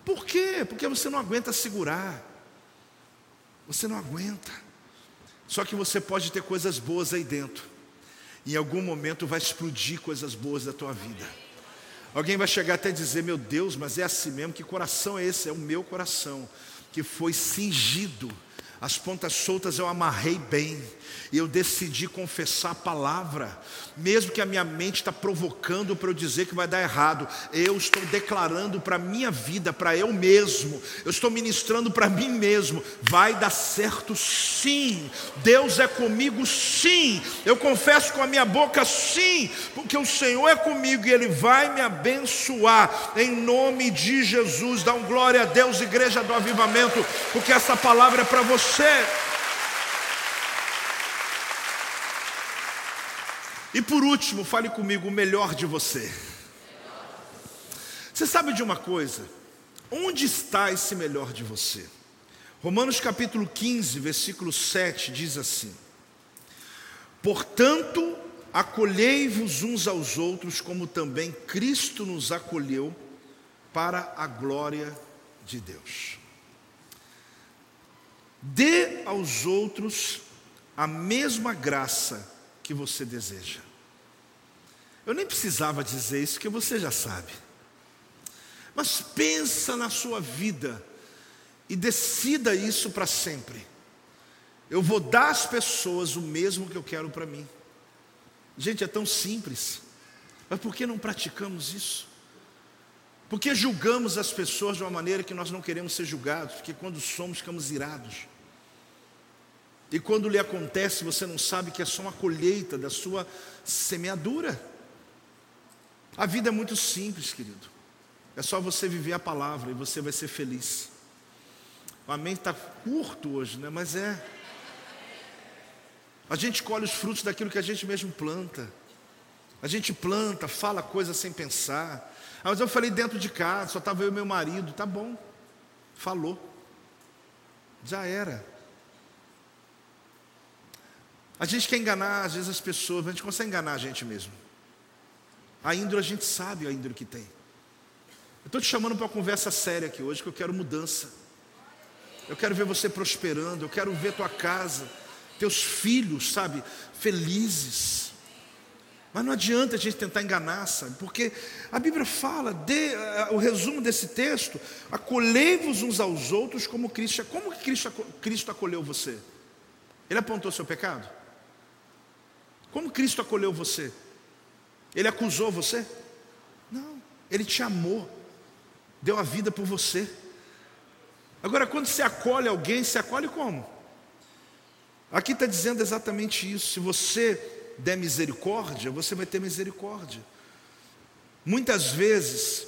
Por quê? Porque você não aguenta segurar. Você não aguenta. Só que você pode ter coisas boas aí dentro. Em algum momento vai explodir coisas boas da tua vida. Alguém vai chegar até dizer: Meu Deus, mas é assim mesmo? Que coração é esse? É o meu coração, que foi cingido As pontas soltas eu amarrei bem. E eu decidi confessar a palavra, mesmo que a minha mente está provocando para eu dizer que vai dar errado. Eu estou declarando para a minha vida, para eu mesmo, eu estou ministrando para mim mesmo: vai dar certo sim. Deus é comigo sim. Eu confesso com a minha boca sim, porque o Senhor é comigo e Ele vai me abençoar. Em nome de Jesus, dá um glória a Deus, igreja do avivamento, porque essa palavra é para você. E por último, fale comigo o melhor de você. Você sabe de uma coisa? Onde está esse melhor de você? Romanos capítulo 15, versículo 7 diz assim: Portanto, acolhei-vos uns aos outros, como também Cristo nos acolheu para a glória de Deus. Dê aos outros a mesma graça que você deseja. Eu nem precisava dizer isso, que você já sabe. Mas pensa na sua vida e decida isso para sempre. Eu vou dar às pessoas o mesmo que eu quero para mim. Gente, é tão simples. Mas por que não praticamos isso? Por que julgamos as pessoas de uma maneira que nós não queremos ser julgados? Porque quando somos, ficamos irados. E quando lhe acontece, você não sabe que é só uma colheita da sua semeadura. A vida é muito simples, querido. É só você viver a palavra e você vai ser feliz. O amém está curto hoje, né? Mas é. A gente colhe os frutos daquilo que a gente mesmo planta. A gente planta, fala coisas sem pensar. Ah, mas eu falei dentro de casa, só estava eu e meu marido. Tá bom. Falou. Já era. A gente quer enganar, às vezes, as pessoas, mas a gente consegue enganar a gente mesmo. A índole a gente sabe a índole que tem. Eu estou te chamando para uma conversa séria aqui hoje, que eu quero mudança. Eu quero ver você prosperando, eu quero ver tua casa, teus filhos, sabe, felizes. Mas não adianta a gente tentar enganar, sabe? Porque a Bíblia fala, de, uh, o resumo desse texto, acolhei-vos uns aos outros como Cristo. Como Cristo, Cristo acolheu você? Ele apontou seu pecado? Como Cristo acolheu você? Ele acusou você? Não, ele te amou, deu a vida por você. Agora, quando você acolhe alguém, você acolhe como? Aqui está dizendo exatamente isso. Se você der misericórdia, você vai ter misericórdia. Muitas vezes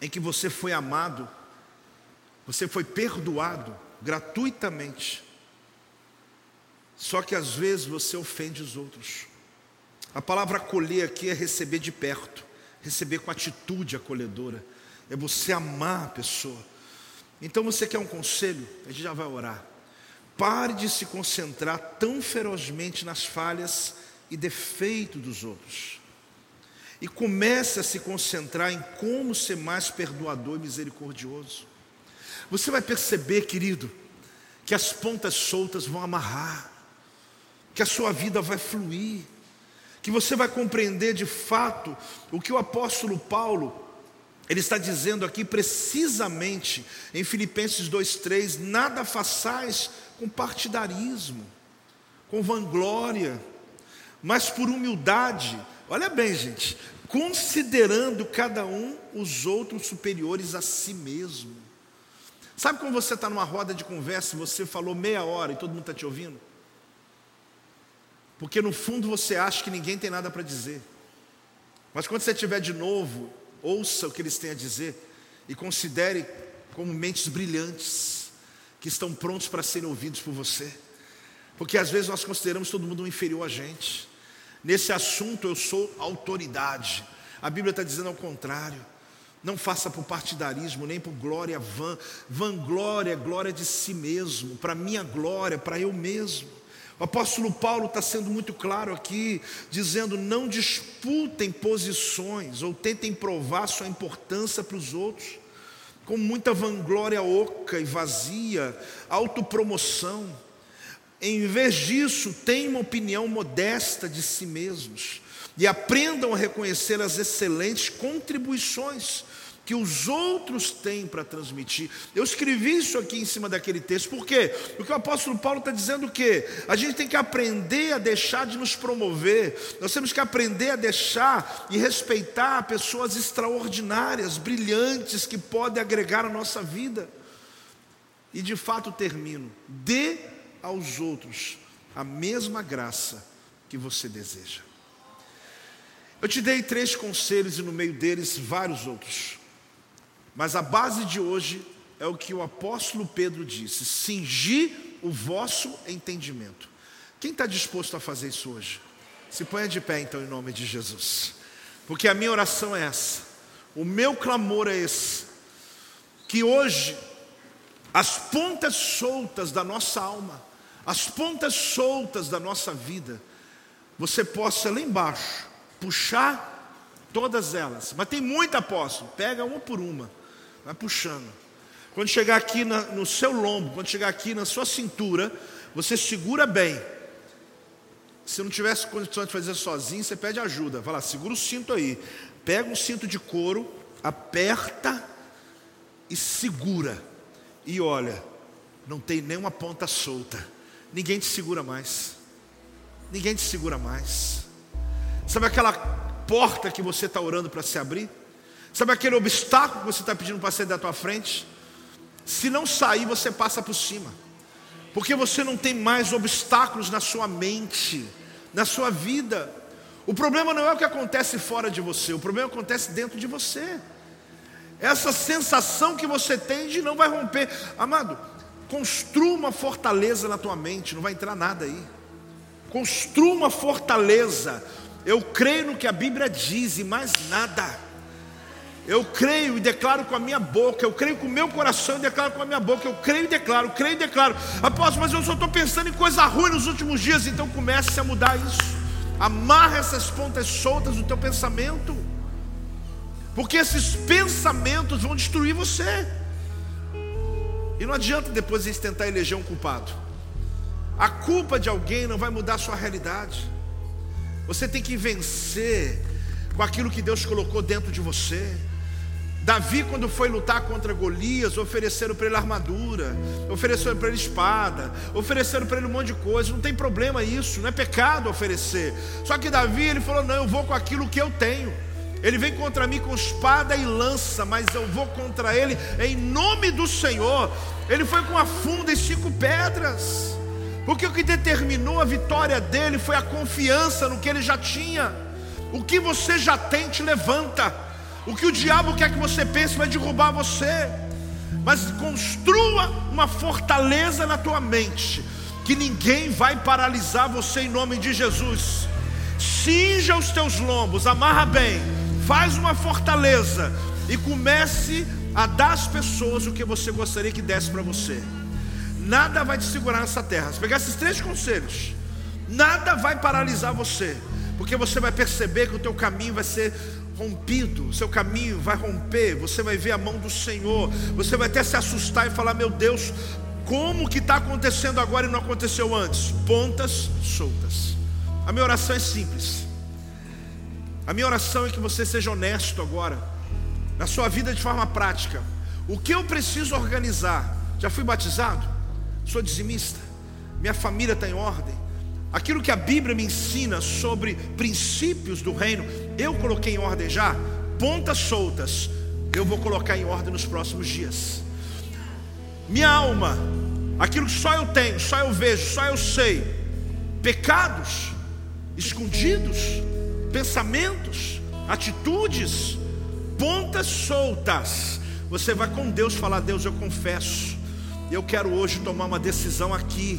em que você foi amado, você foi perdoado gratuitamente, só que às vezes você ofende os outros. A palavra acolher aqui é receber de perto, receber com atitude acolhedora, é você amar a pessoa. Então você quer um conselho? A gente já vai orar. Pare de se concentrar tão ferozmente nas falhas e defeitos dos outros. E comece a se concentrar em como ser mais perdoador e misericordioso. Você vai perceber, querido, que as pontas soltas vão amarrar, que a sua vida vai fluir que você vai compreender de fato o que o apóstolo Paulo ele está dizendo aqui precisamente em Filipenses 2:3, nada façais com partidarismo, com vanglória, mas por humildade. Olha bem, gente, considerando cada um os outros superiores a si mesmo. Sabe quando você está numa roda de conversa e você falou meia hora e todo mundo está te ouvindo? porque no fundo você acha que ninguém tem nada para dizer. Mas quando você estiver de novo, ouça o que eles têm a dizer e considere como mentes brilhantes que estão prontos para serem ouvidos por você. Porque às vezes nós consideramos todo mundo inferior a gente. Nesse assunto eu sou autoridade. A Bíblia está dizendo ao contrário. Não faça por partidarismo, nem por glória vã. Vanglória, glória de si mesmo, para minha glória, para eu mesmo. O apóstolo Paulo está sendo muito claro aqui, dizendo: não disputem posições ou tentem provar sua importância para os outros, com muita vanglória oca e vazia, autopromoção. Em vez disso, tenham uma opinião modesta de si mesmos e aprendam a reconhecer as excelentes contribuições que os outros têm para transmitir. Eu escrevi isso aqui em cima daquele texto, por quê? Porque o apóstolo Paulo está dizendo que a gente tem que aprender a deixar de nos promover, nós temos que aprender a deixar e respeitar pessoas extraordinárias, brilhantes, que podem agregar a nossa vida. E de fato termino: dê aos outros a mesma graça que você deseja. Eu te dei três conselhos e no meio deles vários outros. Mas a base de hoje é o que o apóstolo Pedro disse: cingir o vosso entendimento. Quem está disposto a fazer isso hoje? Se ponha de pé então em nome de Jesus. Porque a minha oração é essa, o meu clamor é esse, que hoje as pontas soltas da nossa alma, as pontas soltas da nossa vida, você possa lá embaixo puxar todas elas. Mas tem muita apóstolo, pega uma por uma vai puxando. Quando chegar aqui na, no seu lombo, quando chegar aqui na sua cintura, você segura bem. Se não tivesse condições de fazer sozinho, você pede ajuda. Vai lá, segura o cinto aí. Pega um cinto de couro, aperta e segura. E olha, não tem nenhuma ponta solta. Ninguém te segura mais. Ninguém te segura mais. Sabe aquela porta que você está orando para se abrir? Sabe aquele obstáculo que você está pedindo para sair da tua frente? Se não sair, você passa por cima. Porque você não tem mais obstáculos na sua mente, na sua vida. O problema não é o que acontece fora de você, o problema acontece dentro de você. Essa sensação que você tem de não vai romper. Amado, construa uma fortaleza na tua mente, não vai entrar nada aí. Construa uma fortaleza. Eu creio no que a Bíblia diz e mais nada. Eu creio e declaro com a minha boca, eu creio com o meu coração e declaro com a minha boca, eu creio e declaro, creio e declaro. Apóstolo, mas eu só estou pensando em coisa ruim nos últimos dias, então comece a mudar isso. Amarra essas pontas soltas do teu pensamento, porque esses pensamentos vão destruir você. E não adianta depois eles tentar eleger um culpado. A culpa de alguém não vai mudar a sua realidade. Você tem que vencer com aquilo que Deus colocou dentro de você. Davi, quando foi lutar contra Golias, ofereceram para ele armadura, ofereceram para ele espada, ofereceram para ele um monte de coisa. Não tem problema isso, não é pecado oferecer. Só que Davi, ele falou: Não, eu vou com aquilo que eu tenho. Ele vem contra mim com espada e lança, mas eu vou contra ele em nome do Senhor. Ele foi com a funda e cinco pedras, porque o que determinou a vitória dele foi a confiança no que ele já tinha. O que você já tem te levanta. O que o diabo quer que você pense vai derrubar você. Mas construa uma fortaleza na tua mente, que ninguém vai paralisar você em nome de Jesus. Cinja os teus lombos, amarra bem, faz uma fortaleza e comece a dar às pessoas o que você gostaria que desse para você. Nada vai te segurar nessa terra. Se pegar esses três conselhos, nada vai paralisar você, porque você vai perceber que o teu caminho vai ser rompido, o seu caminho vai romper, você vai ver a mão do Senhor, você vai até se assustar e falar: Meu Deus, como que está acontecendo agora e não aconteceu antes? Pontas soltas. A minha oração é simples. A minha oração é que você seja honesto agora, na sua vida de forma prática. O que eu preciso organizar? Já fui batizado? Sou dizimista? Minha família está em ordem? Aquilo que a Bíblia me ensina sobre princípios do reino, eu coloquei em ordem já, pontas soltas, eu vou colocar em ordem nos próximos dias. Minha alma, aquilo que só eu tenho, só eu vejo, só eu sei, pecados escondidos, pensamentos, atitudes, pontas soltas. Você vai com Deus falar: Deus, eu confesso, eu quero hoje tomar uma decisão aqui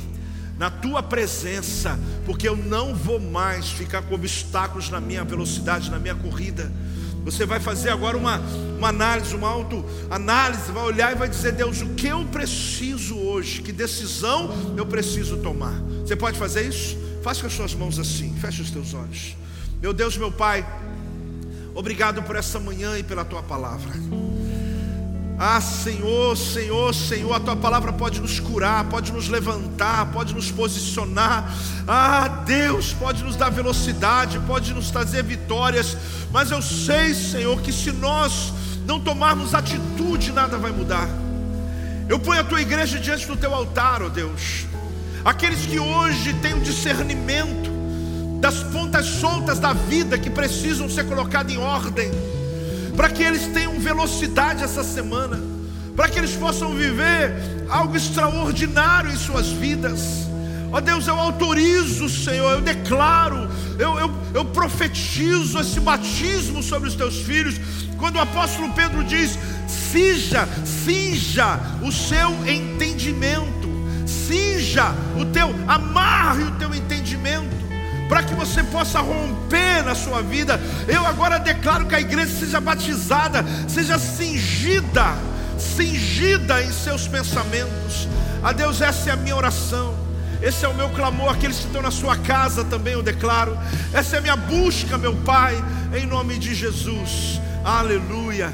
na tua presença, porque eu não vou mais ficar com obstáculos na minha velocidade, na minha corrida. Você vai fazer agora uma, uma análise, uma autoanálise, vai olhar e vai dizer: Deus, o que eu preciso hoje? Que decisão eu preciso tomar? Você pode fazer isso? Faça com as suas mãos assim, feche os teus olhos. Meu Deus, meu Pai, obrigado por essa manhã e pela tua palavra. Ah, Senhor, Senhor, Senhor, a tua palavra pode nos curar, pode nos levantar, pode nos posicionar. Ah, Deus, pode nos dar velocidade, pode nos trazer vitórias. Mas eu sei, Senhor, que se nós não tomarmos atitude, nada vai mudar. Eu ponho a tua igreja diante do teu altar, ó oh Deus. Aqueles que hoje têm o um discernimento das pontas soltas da vida que precisam ser colocadas em ordem, para que eles tenham velocidade essa semana, para que eles possam viver algo extraordinário em suas vidas. Ó Deus, eu autorizo, Senhor, eu declaro, eu, eu, eu profetizo esse batismo sobre os teus filhos, quando o apóstolo Pedro diz: cinja, cinja o seu entendimento, cinja o teu, amarre o teu entendimento para que você possa romper na sua vida. Eu agora declaro que a igreja seja batizada, seja cingida, cingida em seus pensamentos. A Deus, essa é a minha oração. Esse é o meu clamor, aqueles que estão na sua casa também eu declaro. Essa é a minha busca, meu Pai, em nome de Jesus. Aleluia.